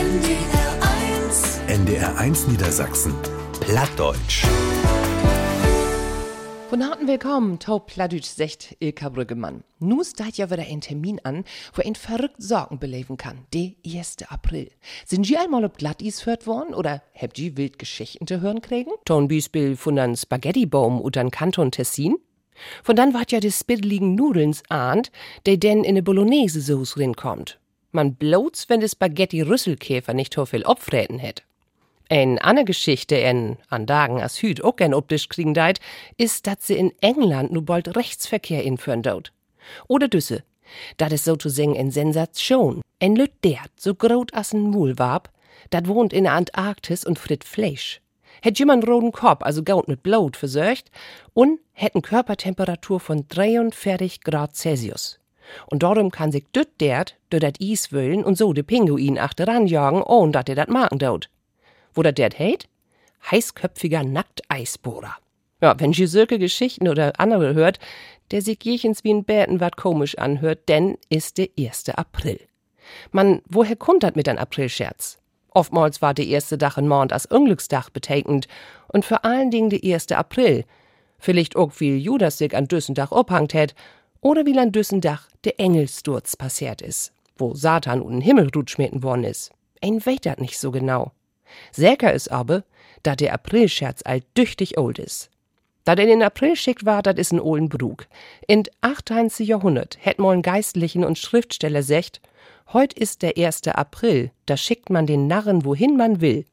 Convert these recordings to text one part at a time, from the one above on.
NDR1 NDR1 Niedersachsen. Plattdeutsch. Von harten Willkommen, Tau Plattdeutsch secht Ilka Brüggemann. Nu steht ja wieder ein Termin an, wo ein verrückt Sorgen beleben kann. Der 1. April. Sind Sie einmal ob Glattis hört worden oder habt ihr wild Geschichten zu hören kriegen? Ton Beispiel von einem Spaghettibaum oder einem Kanton Tessin? Von dann wart ja des spiddeligen Nudelns ahnt, der denn in ne Bolognese-Sauce rinkommt. Man bloß, wenn de Spaghetti-Rüsselkäfer nicht so viel opfräten hätt. Ein andere Geschichte en an Dagen as Hüt auch gern optisch kriegen deit, ist, dass sie in England nu bald Rechtsverkehr inführen dort. Oder düsse, dat is sozusagen en Sensation. En Lüt dert, so grot as en Mulwab, dat wohnt in der Antarktis und fritt Fleisch. Hätt jemand roten Korb, also Gaut mit Blut versörgt, und hätten Körpertemperatur von 43 Grad Celsius. Und darum kann sich düt dert, dort dat Is wüllen und so de Pinguin achteran jagen, ohne dat er dat machen dort. Wo dat dert hält? Heißköpfiger Nackteisbohrer. Ja, wenn ihr solche Geschichten oder andere hört, der sich jechens wie ein Bäten wat komisch anhört, denn ist der 1. April. Man, woher kommt dat mit ein Aprilscherz? Oftmals war der erste Dach in Mond als Unglücksdach betekend und vor allen Dingen der 1. April. Vielleicht auch wie Judas sich an Düssendach abhangt hätt oder wie an Düssendach der Engelsturz passiert ist, wo Satan un Himmel rutschmeten worden ist. Ein weet dat nicht so genau. Säker ist aber, da der Aprilscherz alt düchtig old is. Da den in April schickt war, dat is ein olden Brug. In 18. Jahrhundert hätt moln Geistlichen und Schriftsteller secht, heut ist der 1. April, da schickt man den Narren wohin man will.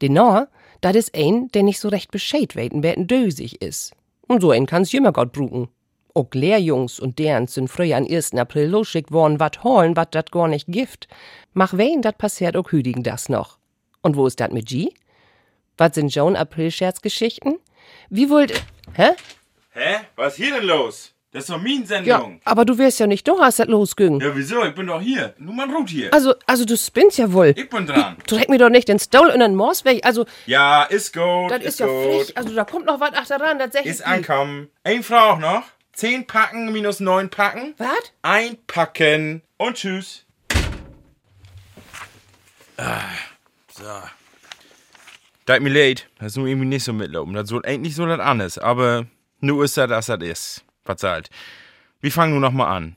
Den Nor, dat is ein, der nicht so recht bescheid weten, wer dösig is. Und so ein kann's jümmer Gott brugen. Auch Lehrjungs und deren sind früher an 1. April losschickt worden, wat holen, wat dat gar nicht gift. Mach wen, dat passiert auch hüdigen das noch. Und wo ist dat mit G? Was sind Joan April-Scherzgeschichten? Wie wollt. Hä? Hä? Was ist hier denn los? Das ist doch mein Ja, aber du wärst ja nicht da, hast das losging. Ja. wieso? Ich bin doch hier. Nur mal Rot hier. Also, also du spinnst ja wohl. ich bin dran. Dreck mir doch nicht den Stol in den Moors weg. Also, Ja, ist gut. das ist ja gut. frech. Also, da kommt noch was achteran, das sag ich Ist ankommen. Ein Frau auch noch. Zehn Packen minus neun Packen. Was? Einpacken. Und tschüss. Ah, so. Da mir leid. Das ist nur irgendwie nicht so mitlaufen. Das soll eigentlich so das anders. Aber nur ist das, dass das ist. Was halt. Wir fangen nur noch mal an.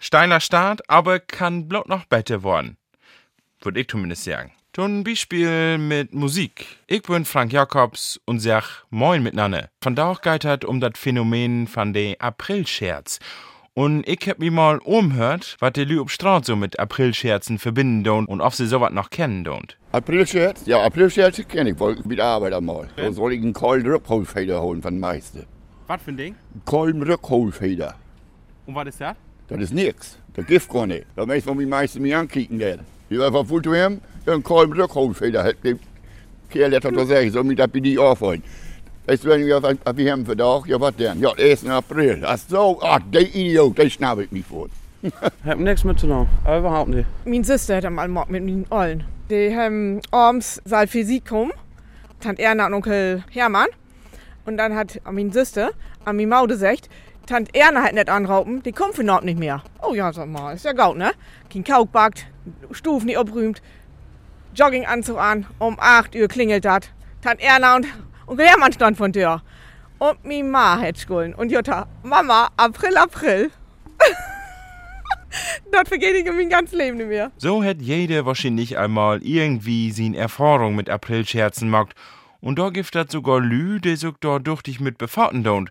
Steiler Start, aber kann bloß noch besser worden. Würde ich zumindest sagen. Dann Beispiel mit Musik. Ich bin Frank Jacobs und sag Moin miteinander. Von da auch geht hat um das Phänomen von de Aprilscherz. Und ich hab mir mal umhört, was die Lü ob Straße so mit Aprilscherzen verbinden don und ob sie sowas noch kennen don. Aprilscherz? Ja, Aprilscherz kenne ich. Wollte mit der Arbeit einmal. Da soll ich einen kalten Rückholfeder holen von Meister. Was für ein Ding? Einen kalten Rückholfeder. Und was ist das? Das ist nix. Das gibt gar nicht. Da möchte man die Meister mir ankicken werden. Ich war einfach voll zu ihm, ja, einen kalten Rückholfeder. Hat der Kerl hat das gesagt, soll mich das bei dir aufholen. Weißt du, wenn ich auf, auf die haben verdammt, ja, was denn? Ja, 1. April. Ach so, ach, der Idiot, der schnapp ich mich vor. Hab nichts mit zu tun. Überhaupt nicht. Min søster hat mal mord mit min olden. De haben abends sal Physik kom. Tant Erna und Onkel Hermann. Und dann hat min Süster an min Maude gesagt, Tant Erna hat nicht anraupen, die kommt für Nord nicht mehr. Oh ja, sag mal, ist ja gaut, ne? Kein Kauk backt, Stufen nicht abrühmt, Jogginganzug an, um 8 Uhr klingelt dat. Tant Erna und Onkel Hermann stand von Tür. Und mi Ma schulden. Und Jutta, Mama, April, April. das vergeht ich in mein ganzes Leben nicht mehr. So hat jeder wahrscheinlich einmal irgendwie seine Erfahrung mit Aprilscherzen gemacht. Und da gibt das sogar Lü, die sich da duchtig mit befahrten don't.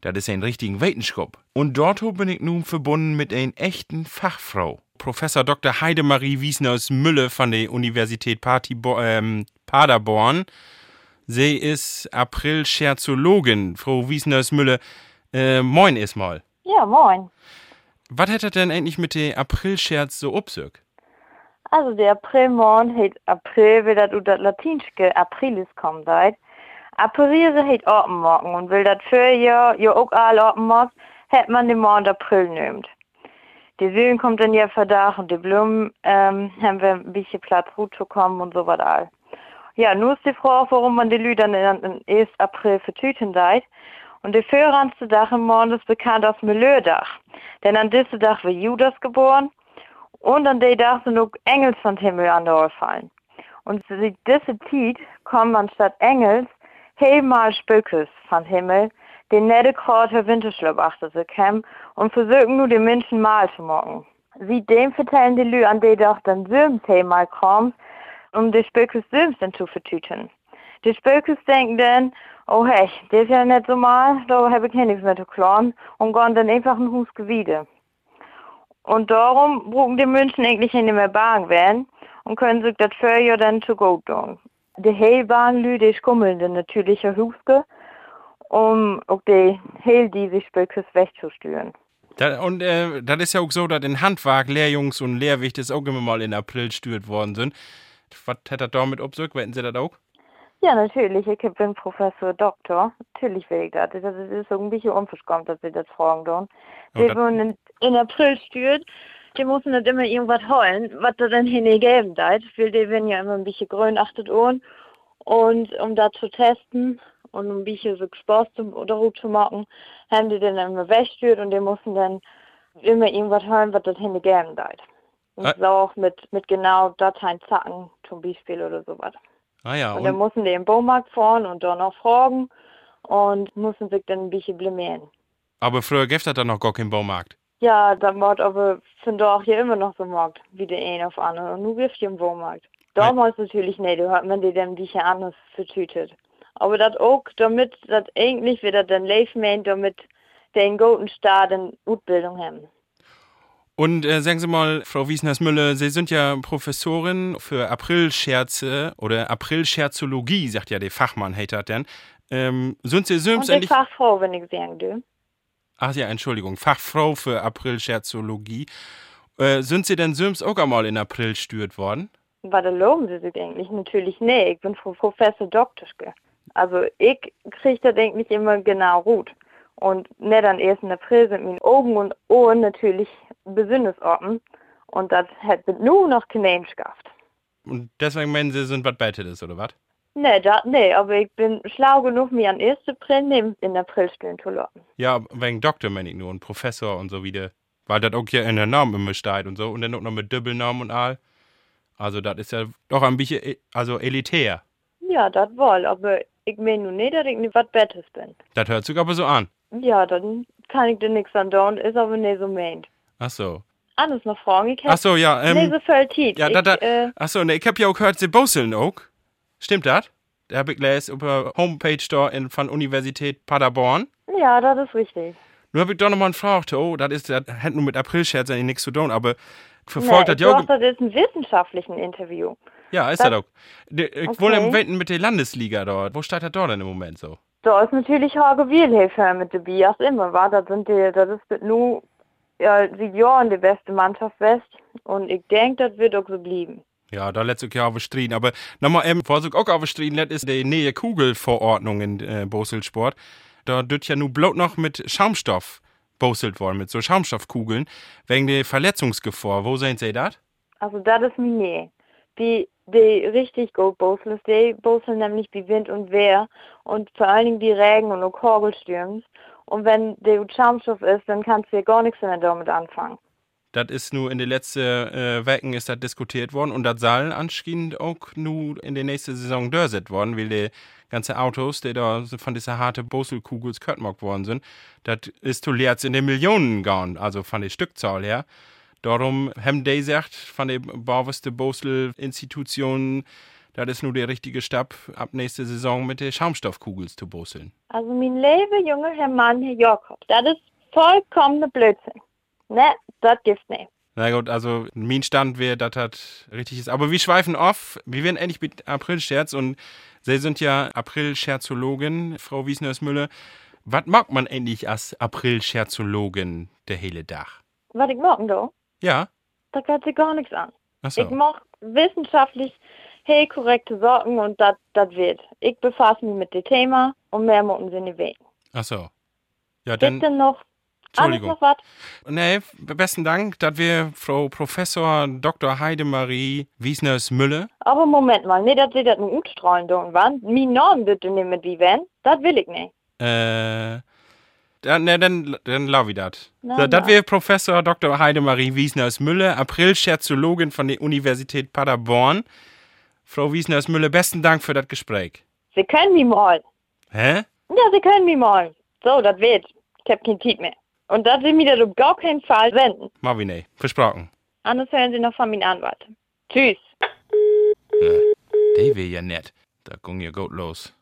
Das ist ein richtigen Wetenschop. Und dort bin ich nun verbunden mit einer echten Fachfrau. Professor Dr. Heidemarie Wiesners Mülle von der Universität Partibo ähm, Paderborn. Sie ist April-Scherzologin, Frau Wiesners Mülle. Äh, moin erstmal. Ja, moin. Was hat er denn eigentlich mit dem Aprilscherz so upsög? Also der Aprilmond heet April, weil das das latinske Aprilis kommt seit. Aprilise heet Ortenmorgen und will das für ja, ja auch all Ortenmorgs, hätt man den Mond April nimmt. Die Süden kommt dann ja verdach und die Blumen ähm, haben wir ein bisschen Platz gut zu kommen und so all. Ja, nur ist die Frage, warum man die Lüder am 1. April vertüten seit. Und der führendste Dach im Mond ist bekannt als Melördach. Denn an diesem Dach wird Judas geboren Und an die Tag sind auch Engels von Himmel an der fallen. Und zu dieser Zeit kommen anstatt Engels helemaal Spökes von Himmel, den nette Kräuter Winterschlupf achter sie kämen und versuchen nur den Menschen mal zu machen. Sie dem vertellen die Lü an die doch dann Söms helemaal kommt, um die Spökes Söms dann zu vertüten. Die Spökes denken dann, oh hey, das ist ja nicht so mal, da habe ich hier nichts mehr zu klauen und gehen dann einfach ein Hus gewiede. Und darum brauchen die Menschen eigentlich nicht mehr Bahn werden und können sich das Feuer dann zu gut tun. Die Heilbahnlü, die schummeln dann natürlich Huske, um auch die Heil, die sich Spökes wegzusteuern. Da, und äh, das ist ja auch so, dass in Handwerk Lehrjungs und Lehrwichtes auch immer mal in April stört worden sind. Was hat das damit obsögt? Wetten Sie das auch? Ja, natürlich. Ich bin Professor Doktor. Natürlich will ich das. Das ist bisschen unverschämt, dass Sie das fragen tun. Oh, Die, dat- wo in, in April stört, die müssen nicht immer irgendwas holen, was da dann hingegeben hat. Weil die werden ja immer ein bisschen grün achtet an. Und um das zu testen und um bisschen so Spaß zu, darüber zu machen, haben die dann immer weggestört und die müssen dann immer irgendwas holen, was das hingegeben hat. Und Ah. so auch mit, mit genau Dateien Zacken zum Beispiel oder sowas. Ah ja, Und dann und, mussten die im Baumarkt fahren und dann noch fragen und mussten sich dann ein bisschen blamieren. aber früher gäbe es da noch gar keinen Baumarkt. Ja, dann war aber da auch hier immer noch so Markt, wie der eine auf andere. Und nun wirft ihr im Baumarkt. Damals natürlich nicht, da hat man die dann ein bisschen anders vertütet. Aber das auch, damit das eigentlich wieder dann live meint, damit den guten Staat eine Ausbildung haben. Und äh, sagen Sie mal, Frau Wiesners-Müller, Sie sind ja Professorin für Aprilscherze oder Aprilscherzologie, sagt ja der Fachmann, hat das denn. Ähm, sind Sie Und selbst endlich... Fachfrau, wenn ich sagen darf. Ach ja, Entschuldigung, Fachfrau für Aprilscherzologie. Äh, sind Sie denn selbst auch einmal in April stört worden? Was erlauben Sie sich eigentlich? Natürlich nicht. Ich bin Frau Professor Doktorske. Also ich kriege das eigentlich immer genau gut. Und nicht am 1. April sind meine Augen und Ohren natürlich besonders offen. Und das hat mit nur noch kein Mensch gehabt. Und deswegen meinen Sie, sind was Betteles, oder was? Nee, das, nee, aber ich bin schlau genug, mir am 1. April neben in April stehen zu lassen. Ja, wegen Doktor meine ich nur und Professor und so wieder. Weil das auch ja in der Namen immer steht und so. Und dann auch noch mit Doppelnamen und all. Also das ist ja doch ein bisschen e- also elitär. Ja, das wohl, aber ich meine nur nicht, dass ich nicht was Bettes bin. Das hört sich aber so an. Ja, dann kann ich dir nichts an tun, ist aber nicht so meint. Ach so. Anders noch fragen, ich Ach so, ja, ähm, nicht so viel Zeit. Ja, ich, da, da, äh, ach so, ne, ich hab ja auch gehört, sie bosseln auch. Stimmt das? Da hab ich gelesen über Homepage da in, von Universität Paderborn. ja, das ist richtig. Nur hab ich doch nochmal gefragt, oh, das ist, das hat nur mit Aprilscherz eigentlich nichts zu tun, aber verfolgt nee, das ja auch. dachte, das ist ein wissenschaftlichen Interview. Ja, ist das- auch. De- Ich Okay. wohne im Wetten mit der Landesliga dort. Wo steht das dort denn im Moment so? Da ist natürlich Hage Wielhilfe mit dabei, als immer, war. Das sind die, das ist nur, ja, seit Jahren die beste Mannschaft West. Und ich denke, das wird auch so bleiben. Ja, da letztes Jahr aufgestrien. Aber nochmal eben, was ich auch aufgestrien let, ist die neue Kugelverordnung in äh, Boselsport. Da wird ja nur bloß noch mit Schaumstoff boselt worden, mit so Schaumstoffkugeln, wegen der Verletzungsgefahr. Wo sehen Sie das? Also, das ist mir nie. Die, die richtig gut Bosel die Bosel nämlich wie Wind und Wehr und vor allen Dingen die Regen und auch Hagelstürms. Und wenn der Schaumstoff ist, dann kannst du ja gar nichts mehr damit anfangen. Das ist nur in den letzten äh, Wochen ist das diskutiert worden und das soll anscheinend auch nur in der nächsten Saison durchgesetzt worden, weil die ganze Autos, die da von dieser harte Boselkugels Köttmock worden sind, das ist zu in den Millionen gegangen, also von der Stückzahl her. Darum haben die gesagt, von der bauweste Bosel-Institution, das ist nur der richtige Stab, ab nächste Saison mit den Schaumstoffkugels zu boseln. Also mein lieber junger Herr Mann, Herr Jakob, das ist vollkommener Blödsinn. Ne, das gibt's nicht. Na gut, also mein Stand wäre, dass das richtig ist. Aber wir schweifen off. Wir werden endlich mit Aprilscherz und Sie sind ja Aprilscherzologin, Frau Wiesners-Müller. Was mag man endlich als Aprilscherzologin der hele Dach? Was ich machen da, Ja? da geht sich gar nichts an. So. Ich mache wissenschaftlich hey korrekte Sorgen und das wird. Ich befasse mich mit dem Thema und mehr müssen sie nicht wegen. Ach so. Ja, dann. Bitte noch, alles Entschuldigung. noch was? Nee, besten Dank, dass wir Frau Professor Dr. Heidemarie Wiesners-Müller. Aber Moment mal, nicht, dass sie das nur utstrahlen tun, wann? Mein Namen bitte nicht mit wie wenn, das will ich nicht. Äh, dann, ne, dann, dann lau ich dat. Na, So, das wäre Professor Dr. Heidemarie Wiesners-Müller, April-Scherzologin von der Universität Paderborn. Frau Wiesners-Müller, besten Dank für das Gespräch. Sie können mich mal. Hä? Ja, Sie können mich mal. So, das wird. Ich hab kein Tiet mehr. Und das will mir das auf gar keinen Fall senden. Mal wie ne, versprochen. Anders hören Sie noch von meinem Anwalt. Tschüss. Der wär ja nett. Da ging ja gut los.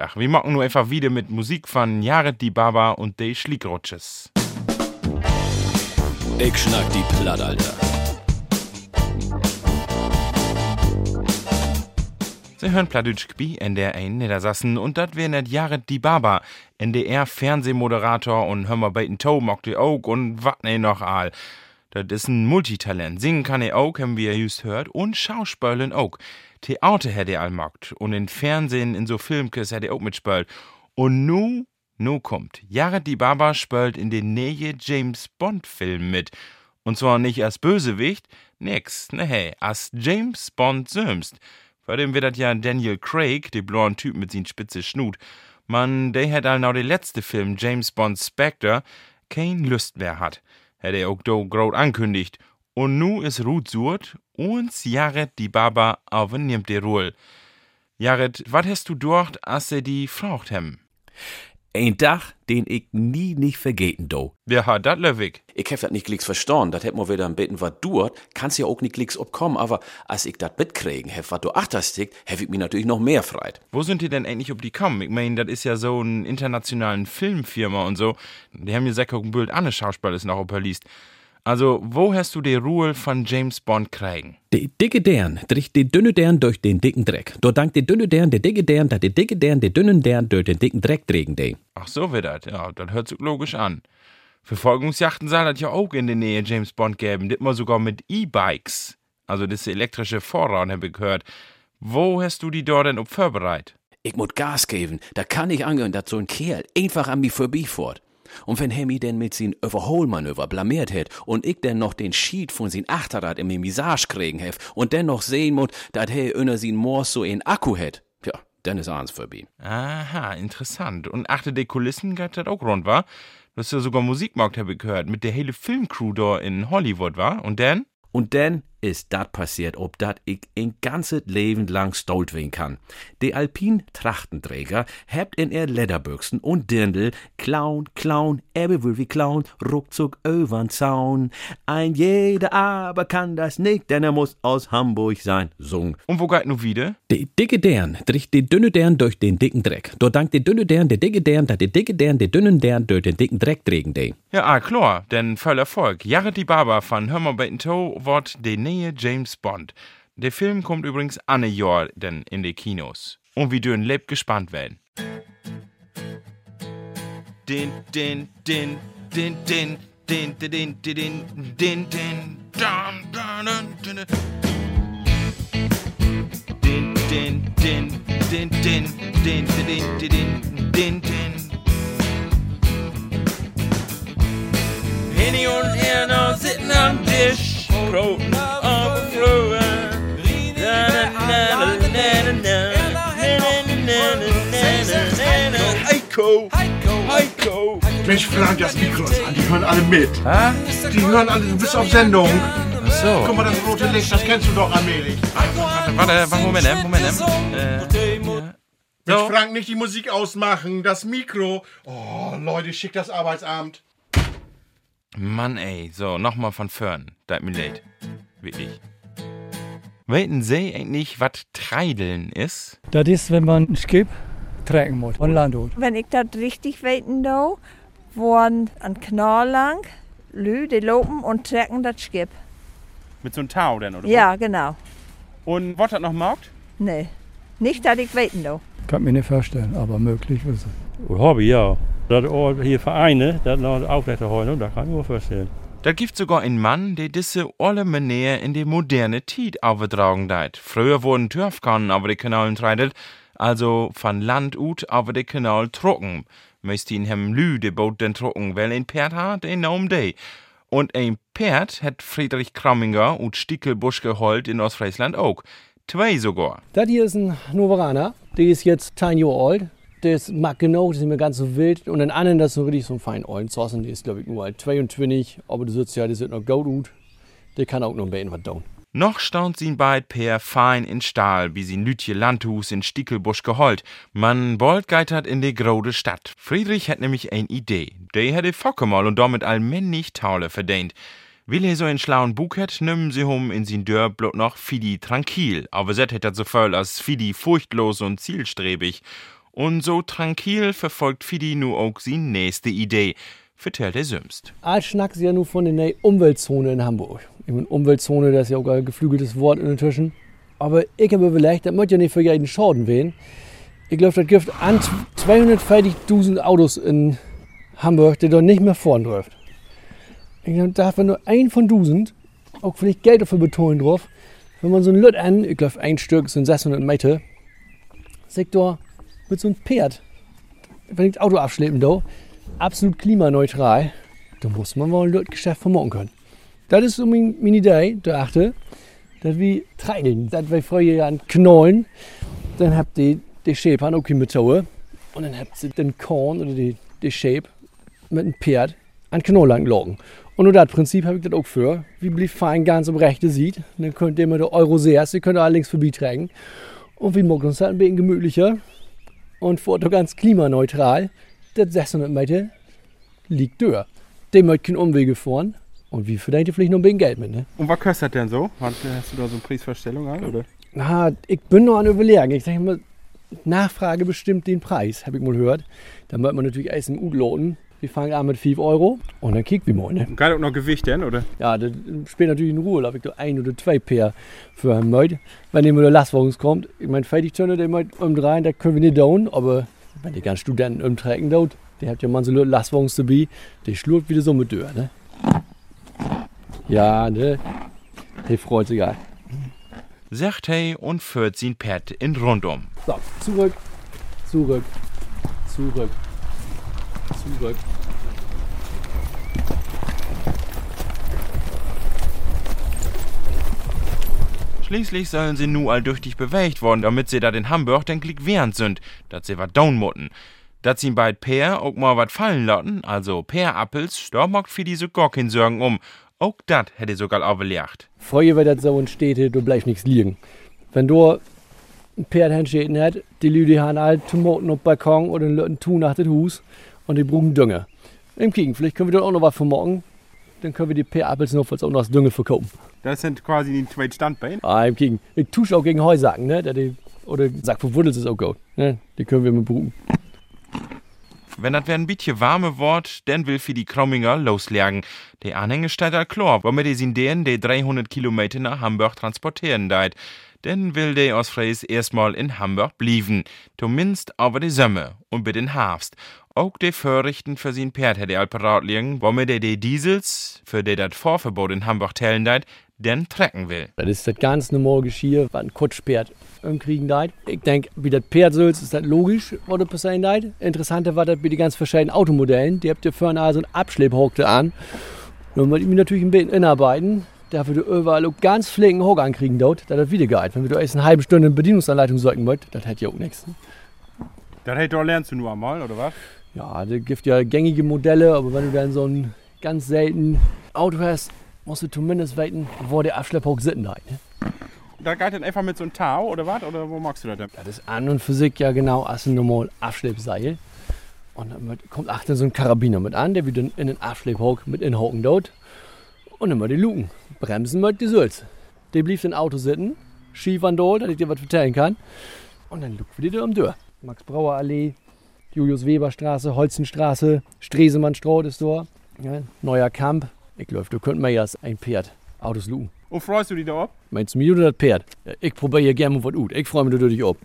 Ach, wir machen nur einfach wieder mit Musik von Jared die Baba und de Schlickrutsches. Ich schnack die Platt, Alter. Sie hören Pladütschkbi, NDR 1 Niedersassen und das wär net Jared die Baba, NDR Fernsehmoderator und hör mal beiten Toe mocht ihr auch und wat ne noch all. Das ist ein Multitalent. Singen kann er auch, haben wir just hört, und Schauspielen auch. Theater hätte er all mockt und in Fernsehen, in so Filmkes hätte er auch mitspielt. Und nu, nu kommt. Jared die Baba spielt in den neue James Bond Film mit. Und zwar nicht als Bösewicht, nix, ne hey, als James Bond selbst. Vor dem wird das ja Daniel Craig, der blonde Typ mit sin spitze Schnut. Man, der hat all now der letzte Film, James Bond Spectre, kein Lust mehr hat. Hätte er auch do groß ankündigt. Und nu is Ruth Surt und Jared die Baba aufnimmt die Rolle. Jared, wat hast du dort, als er die fragt hem? Ein Tag, den ich nie nicht vergeten do. Wer hat dat löwig? Ich hab dat nicht glicks verstanden, dat hätt mir wieder ein bisschen wat duert, kann's ja auch nicht glicks obkommen, aber als ich dat mitkriegen hef, wat du achterstick, hef ich mich natürlich noch mehr freit. Wo sind die denn endlich ob die kommen? Ich mein, das ist ja so ein internationalen Filmfirma und so. Die haben mir säcker ein Bild an Schauspieler ist noch ob er liest. Also, wo hast du die Ruhe von James Bond kriegen? Der dicke Dern trägt den dünne Dern durch den dicken Dreck. Dort dank der dünne Dern, der dicke Dern, da der dicke Dern, der dünnen Dern durch den dicken Dreck trägen de. Ach so wird das, ja, das hört sich logisch an. Verfolgungsjachten soll das ja auch in der Nähe James Bond geben, das mal sogar mit E-Bikes. Also das elektrische Vorraum habe ich gehört. Wo hast du die dort denn ob vorbereitet? Ich muss Gas geben, da kann ich angehen, dat so ein Kerl einfach an mich vorbeifährt. Und wenn Hemi denn mit sin Überholmanöver blamiert hätt und ich denn noch den Schied von sin Achterrad in mir Misage kriegen hef und dann noch sehen mut, dat he unter sin Mors so en Akku hätt, ja, dann is ans vorbei. Aha, interessant. Und achte die Kulissen geht das auch rund, war? Du hast ja sogar Musikmarkt, habe ich gehört, mit der hele Filmcrew da in Hollywood, war? Und dann? Und dann ist dat passiert, ob dat ich ein ganzes Leben lang stolz werden kann. Der Alpin Trachtenträger hebt in er Lederbüchsen und Dirndl, Clown, Clown, er will wie Clown, ruckzuck übern Zaun. Ein jeder aber kann das nicht, denn er muss aus Hamburg sein, sung. Und wo geht nu wieder? Der dicke Dern trägt den dünne Dern durch den dicken Dreck. Dort dank der dünne Dern, der dicke Dern, da der dicke Dern, der dünnen Dern durch den dicken Dreck trägen de. Ja, ah, klar, denn voll Erfolg. Jared die Barber von Hör mal Beten Toe wird die neue James Bond. Der Film kommt übrigens an Jahr denn in die Kinos. Und wir dürfen lebt gespannt werden. Din, din, din, din, din, din, din, din, din, din, din, dun, dun, dun, dun, din, din, din, din, din, din, din, din, din, din. Penny on air now sitting on dish, floating overflowing. Heiko, Heiko. Mensch, Frank, das Mikro ist an, die hören alle mit. Die hören alle, du bist auf Sendung. Ach so. Guck mal, das rote Licht, das kennst du doch allmählich. Warte, warte, warte, Moment, äh, Moment. Äh, Mensch, so. Frank, nicht die Musik ausmachen, das Mikro. Oh, Leute, schick das Arbeitsamt. Mann, ey. So, nochmal von vorn. Da mir leid. Wirklich. Weiten Sie eigentlich, was Treideln ist? Das ist, wenn man ein Schiff tragen muss, von Land aus. Wenn ich das richtig weten do, waren an Kanal lang, Lü, die lopen und trecken das Schiff. Mit so einem Tau denn, oder? Ja, genau. Und was hat noch markt? Nee, nicht, dass ich weten do. Kann mir nicht vorstellen, aber möglich ist es. Hobby, ja. Dat all hier Vereine, dat noch aufrechterhalten, da kann ich mir vorstellen. Da gibt sogar einen Mann, der diese alle Manier in die moderne Zeit aufgetragen hat. Früher wurden Türfkannen auf die Kanalen treidet, also von Land ut auf die Kanal trocken. Meist ihn hem Lü de Boot den trocken, weil ein Pferd hat, ein Naum de. Und ein Pferd hat Friedrich Kramminger und Stickelbusch geholt in Ostfriesland auch. Zwei sogar. Das hier ist ein Novaraner. Der ist jetzt 10 Jahre alt. Das mag genau, das ist mir ganz so wild. Und den anderen, das ist so richtig so ein fein Eulenzossen, die ist, glaube ich, nur halt 22, aber du sitzt ja, die sieht noch gut. Der kann auch noch ein bisschen was tun. Noch staunt sie beid per fein in Stahl, wie sie Lütje Landhus in Stickelbusch geholt. Man wollt geitert in de grode Stadt. Friedrich hat nämlich ein Idee. Der hätte Fockemal und damit allmännig Taule verdient. Will er so einen schlauen Bug hat, nimmen sie hum in sin Dörr noch Fidi tranquil, aber set hätt er so voll als Fidi furchtlos und zielstrebig. Und so tranquil verfolgt Fidi nu auch sin nächste Idee, vertellt er sümst. Als schnack sie ja nur von der Umweltzone in Hamburg. Ich meine, Umweltzone, das ist ja auch ein geflügeltes Wort inzwischen. Aber ich habe überlegt, das muss ja nicht für jeden Schaden wehen. Ich glaube, das gibt an 240.000 Autos in Hamburg, die dort nicht mehr vorn läuft. Ich glaube, da hat man nur ein von 1000, auch vielleicht Geld dafür betonen drauf. Wenn man so ein Lüt an, ich glaube, ein Stück sind 600 Meter, Sektor mit so einem Pferd, wenn ich das Auto abschleppen da, absolut klimaneutral, dann muss man wohl ein Lüt-Geschäft vermocken können. Das ist so meine Idee, der achte, dass wir treideln, dass wir ja an Knollen, dann habt ihr die Shape an okay mit Taue und dann habt ihr den Korn oder die, die Shape mit einem Pferd an Knoll lang locken. Und nur das Prinzip habe ich das auch für. Wie blieb fein ganz am rechten sieht, dann könnt ihr immer der Euro sehr, ihr könnt allerdings vorbeitragen. Und wir machen uns halt ein bisschen gemütlicher und vor ganz klimaneutral. Das 600 Meter liegt durch. Dem möchte keinen Umwege fahren. Und wie verdient ihr vielleicht noch ein bisschen Geld mit, ne? Und was kostet denn so? Hast du da so eine Preisvorstellung an, oder? Na, ich bin noch an Überlegen. Ich denke mal, Nachfrage bestimmt den Preis, habe ich mal gehört. Da möchte man natürlich erst im U loten. Wir fangen an mit 5 Euro und dann kicken wir mal, ne? Und kann auch noch Gewicht denn, oder? Ja, das spielt natürlich in Ruhe. Da habe ich da ein oder zwei Pair für einen Meut. Wenn jemand der Lastwagen kommt, ich meine, Fertigtöne, der Meut umdrehen, da können wir nicht down, aber wenn die ganzen Studenten umtrecken dort, die hat ja man so Lastwagen dabei, die schlurt wieder so mit durch, ne? Ja, ne? Der freut sich auch. Sagt hey und führt sin Pferd in Rundum. So, zurück, zurück, zurück, zurück. Schließlich sollen sie nu alldurchtig bewegt worden, damit sie da in Hamburg den Klick während sind, dat sie wat down mutten. Dat sie bald Peer auch mal wat fallen lassen, also Peerappels, da mag für diese gar Sorgen um. Auch dat hätte sogar overlegt. Vorher wird das so in Städte, du bleibst nichts liegen. Wenn du ein Pferd hinstehen hat, die Leute haben halt Tomaten auf Balkon oder ein Tuch nach dem Haus und die brauchen Dünger. Im Gegenteil, vielleicht können wir dann auch noch was für morgen. Dann können wir die Peerappels noch auch noch als Dünger verkaufen. Das sind quasi die zwei Standbeine. Ah, im Gegenteil. Ich tue auch gegen Heusacken, ne? Der die, oder Sack für Wuddels ist auch gut. Ne? Die können wir mit brauchen. Wenn das ein bisschen warme Wort, dann will für die Kromminger loslegen. Der Anhänger steht da klar, womit die sind denen, die 300 Kilometer nach Hamburg transportieren deit. Dann will der aus Fries erstmal in Hamburg blieben. Zumindest aber die Sommer und bei den Herbst. Auch die Vorrichten für sein Pferd hätte er parat liegen, womit er die Diesels, für die das Vorverbot in Hamburg teilen deit, denn trecken will. Das ist das ganz normale Geschirr, was ein Kutschpferd kriegen deit. Ich denke, wie das Pferd soll, ist das logisch, was da passieren deit. Interessanter war das bei den ganz verschiedenen Automodellen. Die habt ihr vorne also einen Abschlepphockte an. Nun wollte ich mich natürlich ein bisschen inarbeiten. Dafür du überall auch ganz flinken Hock ankriegen dort, dass das wieder geht. Wenn da erst eine halbe Stunde eine Bedienungsanleitung sollten wollt, das hätte ja auch nichts. Das hätte du lernst du nur einmal, oder was? Ja, da gibt ja gängige Modelle, aber wenn du dann so ein ganz selten Auto hast, musst du zumindest wissen, wo der Abschlepphock sitzen hat. Ne? Da geht dann einfach mit so einem Tau, oder was? Oder wo magst du das denn? Das ist an und für sich ja genau als ein normal Abschleppseil. Und dann kommt achter so ein Karabiner mit an, der wird dann in den Abschlepphock mit inhocken dort. Und immer die Luken. Bremsen mit die Sülz. Der blieb im Auto sitzen, schief an dort, dass ich dir was vertellen kann. Und dann lugt wir die um Tür. Max Brauer Allee, Julius Weber Straße, Holzenstraße, Stresemannstraße ist da. Ja, neuer Camp. Ich glaube, du könnt mir ja ein Pferd Autos luken. Und freust du dich da ab? Meinst du mir oder das Pferd? Ja, ich probiere gerne mal was gut. Ich freue mich natürlich ab.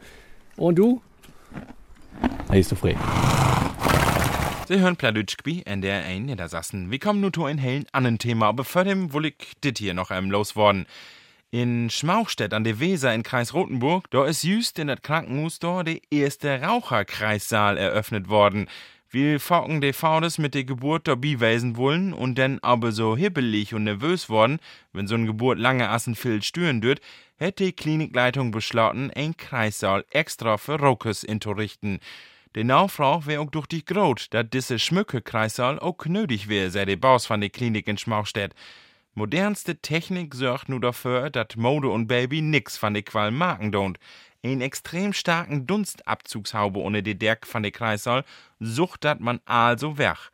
Und du? Hey, ist du frei. Sie hören Pladütschkbi, in der ein Niedersassen. Wir kommen nun zu einem hellen anderen Thema, aber vor dem will ich dit hier noch einmal loswerden. In Schmauchstedt an der Weser in Kreis Rothenburg, da ist just in das Krankenhaus da der erste Raucherkreissaal eröffnet worden. Wir folgen de Faudes mit der Geburt dabei weisen wollen und dann aber so hibbelig und nervös worden, wenn so eine Geburt lange assen viel stören dürt, hätte die Klinikleitung beschlossen, ein Kreissaal extra für Rokes inzurichten. De Nachfrage wär auch durch die Grot, dat diese Schmückekreissaal auch nötig wär, sei de Baus von de Klinik in Schmauchstedt. Modernste Technik sorgt nur dafür, dat Mode und Baby nix von de Qual machen don't. Ein extrem starken Dunstabzugshaube ohne de Derk von de Kreissaal sucht dat man also weg.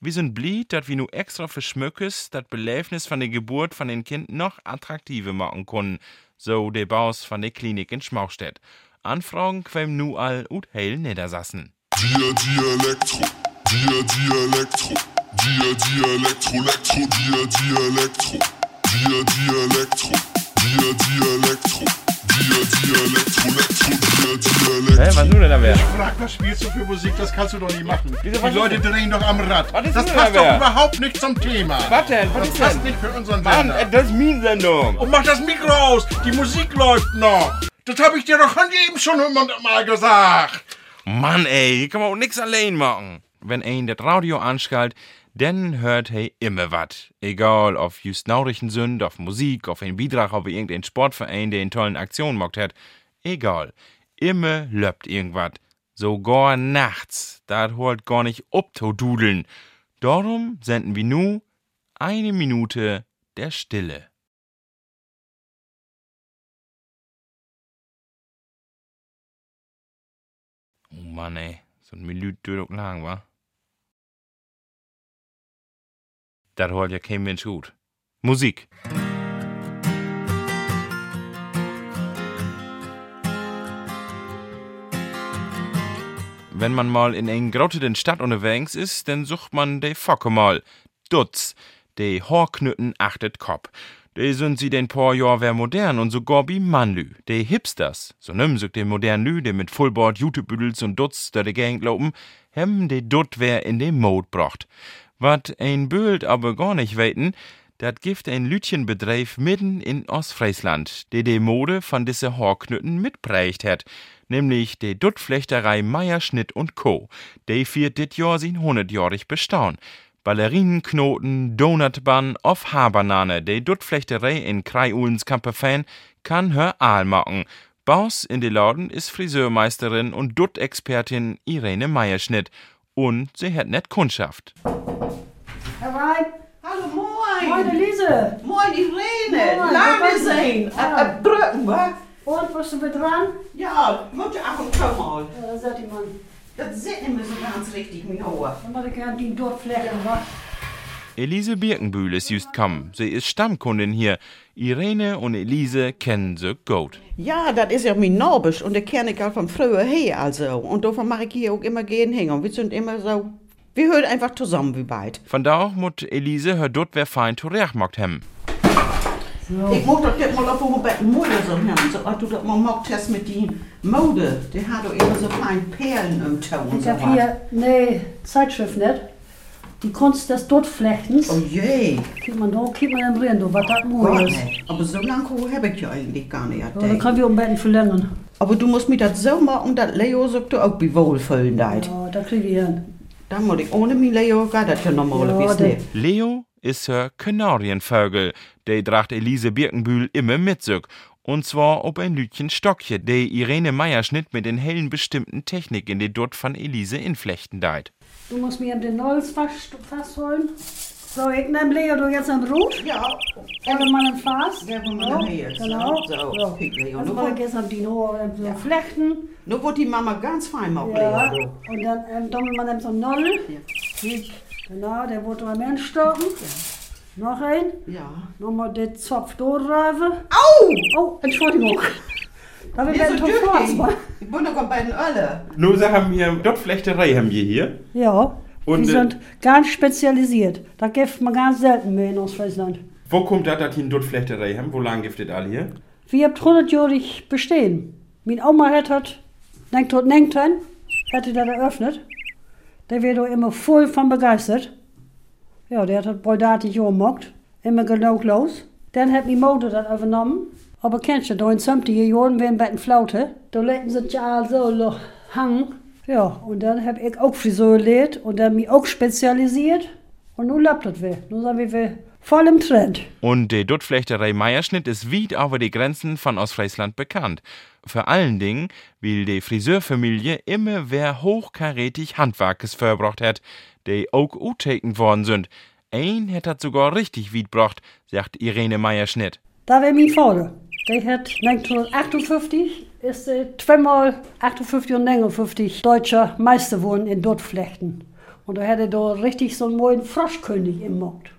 Wir sind blied, dat wir nu extra für Schmückes dat Beläfnis von der Geburt von den Kind noch attraktiver machen können, so de Baus von der Klinik in Schmauchstedt. Anfragen quem nu all ut heil Niedersassen. Dia, dia, Elektro. Dia, dia, Elektro. Dia, dia, Elektro, Elektro, dia, dia, Elektro. Dia, dia, Elektro. Dia, dia, Elektro. Dia, dia, Elektro, Elektro, dia, dia, Elektro. Hä, was nun denn da wär? Ich frag, was spielst du für Musik? Das kannst du doch nicht machen. Wieso, Die was ist Leute drehen doch am Rad. Was ist das denn passt da doch wer? überhaupt nicht zum Thema. Was denn? Was das ist passt denn? nicht für unseren Mann, Sender. äh, das ist min Sendung. Und mach das Mikro aus. Die Musik läuft noch. Das habe ich dir doch eben schon hundertmal gesagt. Mann, ey, hier kann man auch nix allein machen. Wenn ein das Radio anschallt, dann hört hey immer wat. Egal, ob just Nachrichten sind, auf Musik, auf einen Beitrag, auf irgendein Sportverein, der einen tollen Aktion macht hat. Egal. Immer löppt irgendwat. Sogar nachts. Dat holt gar nicht dudeln. Darum senden wir nu eine Minute der Stille. Oh Mann, ey. So ein Minute lang, wa? Das holt ja kein Mensch gut. Musik. Wenn man mal in eng grotteten Stadt unterwegs ist, dann sucht man de Focke mal. Dutz, de Horknütten achtet Kopf. De sind sie den paar Jahr wer modern und sogar wie Mannlü. De Hipsters, so nimm sich de modernen Lü, de mit Fullboard, YouTube-Büdels und Dutz der de Gang lopen, hem de Dutt wer in de Mode brocht. Wat ein Böld aber gar nicht weiten, dat gibt ein Lütchenbedreif mitten in Ostfriesland, de de Mode von disse Horknütten mitprägt hat, nämlich de Duttflechterei Meier Schnitt und Co. De viert dit Jahr sin hundertjährig Bestaunen. Ballerinnenknoten, Donutbann auf Haarbanane, de Duttflechterei in Kreiulens Kamperfan kann hör Aal machen. Baus in de Laden ist Friseurmeisterin und Dutt-Expertin Irene Meierschnitt. Und sie hat net Kundschaft. Moin. Moin, Elise. Moin, Irene. Moin, Lange was sehen. Äh, äh, Brücken, wa? Und, bist du wieder dran? Ja, Mutter, ach und komm mal. Ja, da sagt die Mann. Das sieht nicht mehr so ganz richtig, mein Ohr. Dann muss ich gerne die dort flecken, wa? Elise Birkenbühl ist just kommen. Sie ist Stammkundin hier. Irene und Elise kennen sie gut. Ja, das ist ja mein Norbisch und der kenne ich auch von früher her, also. Und davon mache ich hier auch immer gehen hin. Und wir sind immer so, wir hören einfach zusammen wie beid. Von da auch mut Elise hör dort wer fein zurechtmockt hem. Ich muss doch jetzt mal auf wo bei der Mode so hin. So, du das mal Mocktest mit die Mode. Der hat doch immer so kleine Perlen im Ton Ich so hab hier, nee, Zeitschrift nicht. Die Kunst des Duttflechtens. Oh je. Guck mal da, guck mal im du, was das Gott, ist. Aber so lange habe ich ja eigentlich gar nicht. Ja, dann können wir um Betten verlängern. Aber du musst mir das so machen, dass Leo sagt, du auch wie wohlfühlen deit. Ja, das krieg ich hin. Dann muss ich ohne mich Leo gar das ja normalerweise Ja, nicht. Leo ist her Kanarienvögel. Der tracht Elise Birkenbühl immer mit sich. Und zwar ob ein Lütchen Stockje, der Irene Meierschnitt mit den hellen bestimmten Technik in die dort von Elise inflechten deit. Du musst mir den fast, fast holen. So, ich nehme Leo du jetzt am Rut. Ja. Oder mal im Fass. Ja, man Ja, hier. Genau. So, so. Ja. Pick Leo. Also Nu wird- jetzt am Dino so flechten. Nur wird die Mama ganz fein machen, Ja. Leo. Und dann ähm, dann man nimmt so einen Noll. Kiek. Genau, der wird am Ende stoppen. Noch ein. Ja. Nochmal den Zopf durchreifen. Au! Oh, Entschuldigung. Da ein Tor Dürki. vor. Ich bin noch bei den Ölle. Nur sie haben hier Dottflechterei haben wir hier. Ja. Und, die äh, sind ganz spezialisiert. Da gibt man ganz selten mehr in Ostfriesland. Wo kommt das, dass die Dottflechterei haben? Wo lang gibt es alle hier? Wir haben 100-jährig bestehen. Mein Oma hat das, denkt tot Nengten, hätte das eröffnet. Der wird doch immer voll von begeistert. Ja, der hat das beidartig gemacht. Immer genau los. Dann hat die Mode das übernommen. Aber kennst du, da in 70er Jahren, wenn bei Flaute, da letten sie ja so lo- hangen. Ja, und dann habe ich auch Friseur gelehrt und dann mich auch spezialisiert. Und nun läuft das wieder. Nun sind wir voll im Trend. Und die Duttflechterei Meierschnitt ist weit über die Grenzen von Ostfriesland bekannt. Vor allen Dingen, weil die Friseurfamilie immer wer hochkarätig Handwerkes verbracht hat, die auch uttaken worden sind. Ein hat das sogar richtig weit gebracht, sagt Irene Meierschnitt. Da war mein Vater. Der hat 1958 ist zweimal 58 und 59 deutscher Meister geworden in Duttflechten. Und da er da richtig so einen neuen Froschkönig im Markt.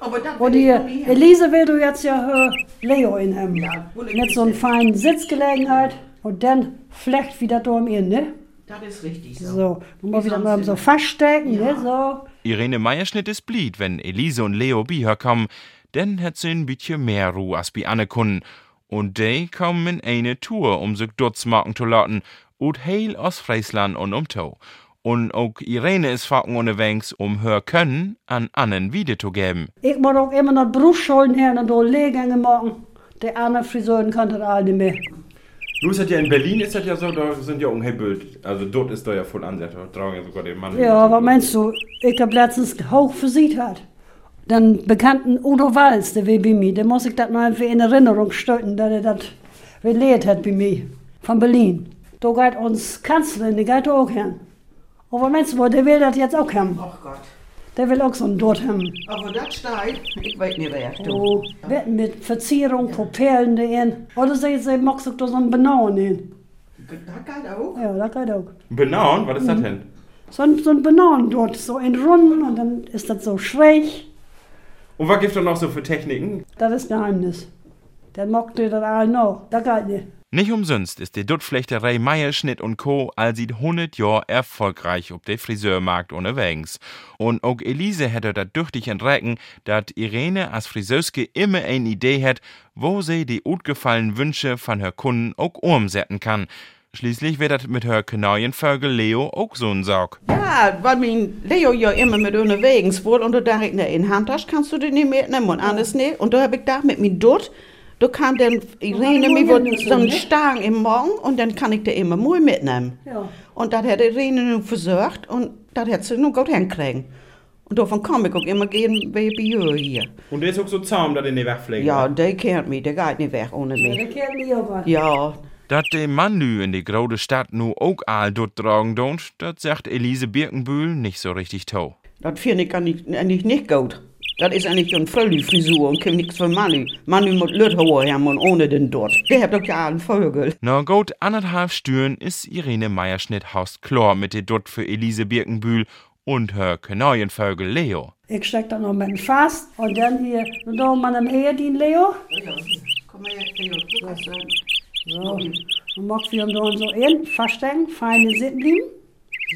Aber das Und die. Elise will du jetzt ja äh, Leo in haben. Mit so einer feinen Sitzgelegenheit und dann flecht wieder da am Ende. Das ist richtig so. So, dann muss Wie wieder mal so feststecken, ne, so. Irene Meierschnitt ist blied, wenn Elise und Leo biher kommen, denn hat sie ein bisschen mehr Ruhe als bei Anne Kunden. Und die kommen in eine Tour, um sich dort machen zu lassen, ut heil aus Friesland und umto. Und auch Irene ist facken unterwegs, um hör Können an Annen wiederzugeben. Ich muss auch immer noch Berufsschulen her und da Lehrgänge machen. Die anderen Friseuren können das alle nicht mehr. Du ist das ja in Berlin, ist das ja so, da sind ja unhebelt. Also dort ist da ja voll Ansätze, da tragen ja sogar den Mann. Ja, was meinst du? Ich hab letztens hoch versiegt hat. Den bekannten Udo Walz, der will bei mir, der muss ich das noch einfach in Erinnerung stellen, dass er das gelehrt hat bei mir. Von Berlin. Da geht uns Kanzlerin, die geht auch hin. Was meinst du, der will das jetzt auch haben? Ach Gott. Der will auch so ein dort haben. Aber das steht, ich weiß nicht wer. du. Oh, Wetten mit Verzierung, Perlen drin. Oder sie, sie mag sich da so ein Benauen hin. Das geht auch. Ja, das geht auch. Benauen, was ist das Mhm. denn? So ein, so ein Benauen dort, so in Runden und dann ist das so schräg. Und was gibt's da noch so für Techniken? Das ist Geheimnis. Der mag dir das alle noch. Das geht nicht. Nicht umsonst ist die Duttflechterei Meierschnitt und Co. all seit 100 Jahr erfolgreich auf der Friseurmarkt unterwegs. Und auch Elise hätte das dürftig entrecken, dass Irene als Friseuske immer eine Idee hat, wo sie die utgefallenen Wünsche von her Kunden auch umsetzen kann. Schließlich wird das mit her Kanarienvögel Leo auch so ein Saug. Ja, weil mein Leo ja immer mit unterwegs wurde und da dachte ich, ne, in Handtasche kannst du den nicht mitnehmen und alles nicht. Und da habe ich gedacht, mit mir dort, da kann dann Irene mir so einen Stang im Morgen und dann kann ich den immer mal mitnehmen. Ja. Und das hat Irene nun versorgt und das hat sie nun gut hinkriegen. Und davon komme ich auch immer gehen bei Bio hier. Und der ist auch so zahm, dass er nicht wegfliegt. Ja, der kennt mich, der geht nicht weg ohne Der mich. kennt mich auch was. Ja, Dat de Mann nu in die große Stadt nu auch all dort tragen don't, dat sagt Elise Birkenbühl nicht so richtig tau. das finde ich eigentlich, eigentlich nicht gut. Das ist eigentlich eine Frühlingsfrisur und kommt nichts von Manu. Manu muss Lütthauer haben und ohne den dort. Der hat doch ja einen Vögel. Na gut, anderthalb Stüren ist Irene Meierschnitt haust klar mit de dort für Elise Birkenbühl und her Kanarienvögel Leo. Ich steck da noch mit dem Fass und dann hier, da mal im Ehedien, Leo. Komm mal her, Leo, du kannst. So. Und mag wir da so in, verstecken, feine Sitten blieben.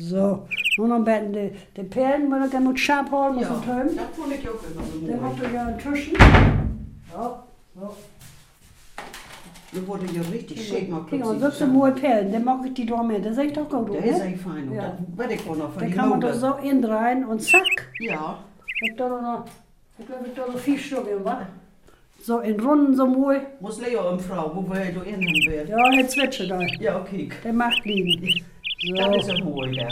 So. Noch ein bisschen die, die Perlen, muss ich gerne mit Schab holen, muss ich tönen. Das fand ich auch immer so. Der macht doch ja einen Tischen. So. So. Du wurde ja richtig schick mal Guck mal, so sind nur Perlen, der mag ich die da mit. Der sehe ich doch gut, Der oder? ist eigentlich fein. Und Ja. das werde ich wohl noch von Da die kann man doch so in rein und zack. Ja. Ich da glaube, ich da noch vier Stück, wa? So in Runden, so mal. Muss Leo und Frau, wo wir du innen werden. Ja, der Zwitsche da. Ja, okay. Der macht liegen. Das ist ein Hohl, der.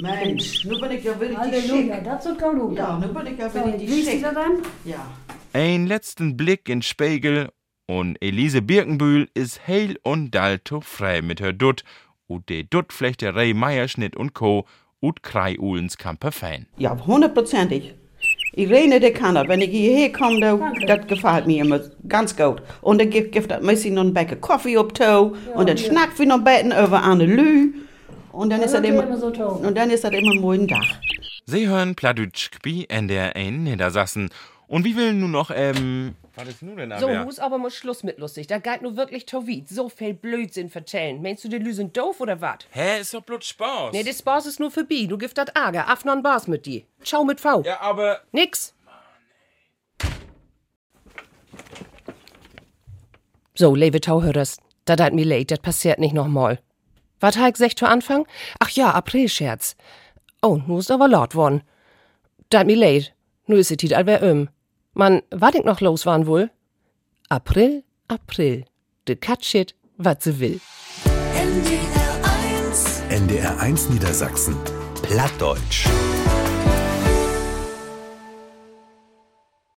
Mensch, nun bin ich ja wirklich Halleluja, schick. das wird gut. Ja, nun bin ich ja So, wirklich wie ist schick. dann? Ja. Ein letzten Blick in Spiegel und Elise Birkenbühl ist heil und dalto frei mit her Dutt und de Duttflechterei Meierschnitt und Co. und Kreiulens Kamper fein. Ja, hundertprozentig. Irene, der kann das. Wenn ich hierher komme, da- das gefällt mir immer ganz gut. Und dann gibt, gibt das meistens noch ein Becher Kaffee auf Tau. und dann ja. schnackt wir noch ein bisschen über eine Lü. Und dann Ja, ist das immer, immer so und dann ist das immer ein Dach. Sie hören Pladütsch bi NDR in Niedersassen. Und wie will nun noch, ähm, was ist nun denn So, aber? Hus, aber muss Schluss mit lustig. Da geht nur wirklich Tovit. So viel Blödsinn vertellen. Meinst du, die Lü sind doof oder wat? Hä, ist doch bloß Spaß. Nee, das Spaß ist nur für Bi. Du gift dat Ager. Afnan Bars mit die. Ciao mit V. Ja, aber. Nix. So, liebe Tauhörers, da deit mir leid, das passiert nicht nochmal. Wat ich gesagt zu Anfang? Ach ja, Aprilscherz. Oh, nu ist aber laut worden. Dat mir leid. Nu is es all wer öm. Man, wat ich noch los waren wohl? April, April. De Katschit, wat sie will. NDR 1 Niedersachsen. Plattdeutsch.